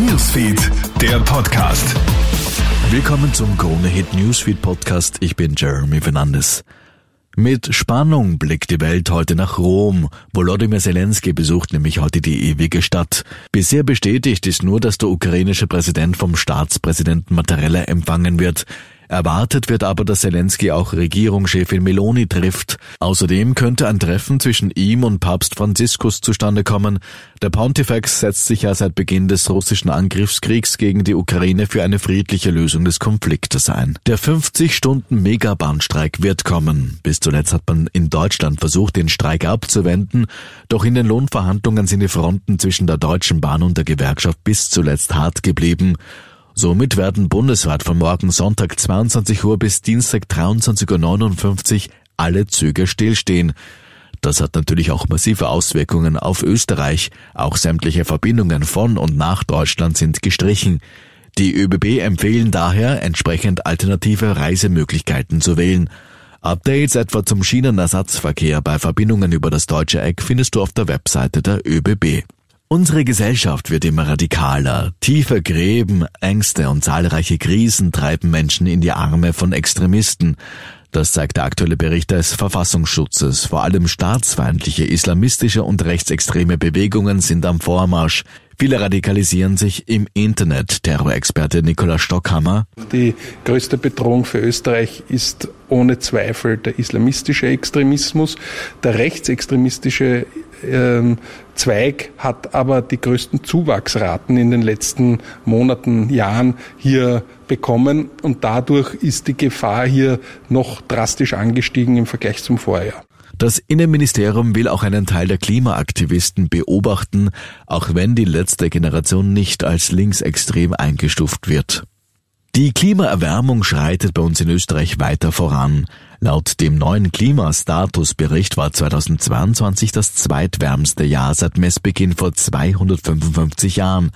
Newsfeed, der Podcast. Willkommen zum Krone Hit Newsfeed Podcast. Ich bin Jeremy Fernandes. Mit Spannung blickt die Welt heute nach Rom. Volodymyr Zelensky besucht nämlich heute die ewige Stadt. Bisher bestätigt ist nur, dass der ukrainische Präsident vom Staatspräsidenten Mattarella empfangen wird. Erwartet wird aber, dass Zelensky auch Regierungschefin Meloni trifft. Außerdem könnte ein Treffen zwischen ihm und Papst Franziskus zustande kommen. Der Pontifex setzt sich ja seit Beginn des russischen Angriffskriegs gegen die Ukraine für eine friedliche Lösung des Konfliktes ein. Der 50-Stunden-Megabahnstreik wird kommen. Bis zuletzt hat man in Deutschland versucht, den Streik abzuwenden, doch in den Lohnverhandlungen sind die Fronten zwischen der Deutschen Bahn und der Gewerkschaft bis zuletzt hart geblieben. Somit werden bundesweit von morgen Sonntag 22 Uhr bis Dienstag 23.59 Uhr alle Züge stillstehen. Das hat natürlich auch massive Auswirkungen auf Österreich. Auch sämtliche Verbindungen von und nach Deutschland sind gestrichen. Die ÖBB empfehlen daher, entsprechend alternative Reisemöglichkeiten zu wählen. Updates etwa zum Schienenersatzverkehr bei Verbindungen über das deutsche Eck findest du auf der Webseite der ÖBB. Unsere Gesellschaft wird immer radikaler. Tiefe Gräben, Ängste und zahlreiche Krisen treiben Menschen in die Arme von Extremisten. Das zeigt der aktuelle Bericht des Verfassungsschutzes. Vor allem staatsfeindliche, islamistische und rechtsextreme Bewegungen sind am Vormarsch. Viele radikalisieren sich im Internet. Terrorexperte Nikolaus Stockhammer. Die größte Bedrohung für Österreich ist ohne Zweifel der islamistische Extremismus. Der rechtsextremistische ähm, Zweig hat aber die größten Zuwachsraten in den letzten Monaten, Jahren hier bekommen und dadurch ist die Gefahr hier noch drastisch angestiegen im Vergleich zum Vorjahr. Das Innenministerium will auch einen Teil der Klimaaktivisten beobachten, auch wenn die letzte Generation nicht als linksextrem eingestuft wird. Die Klimaerwärmung schreitet bei uns in Österreich weiter voran. Laut dem neuen Klimastatusbericht war 2022 das zweitwärmste Jahr seit Messbeginn vor 255 Jahren.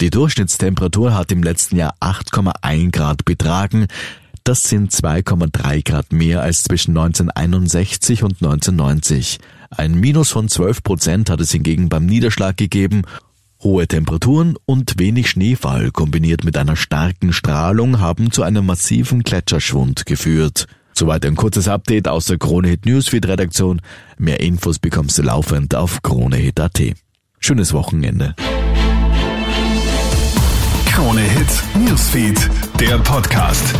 Die Durchschnittstemperatur hat im letzten Jahr 8,1 Grad betragen. Das sind 2,3 Grad mehr als zwischen 1961 und 1990. Ein Minus von 12 Prozent hat es hingegen beim Niederschlag gegeben Hohe Temperaturen und wenig Schneefall kombiniert mit einer starken Strahlung haben zu einem massiven Gletscherschwund geführt. Soweit ein kurzes Update aus der Kronehit Newsfeed Redaktion. Mehr Infos bekommst du laufend auf kronehit.at. Schönes Wochenende. Kronehit Newsfeed, der Podcast.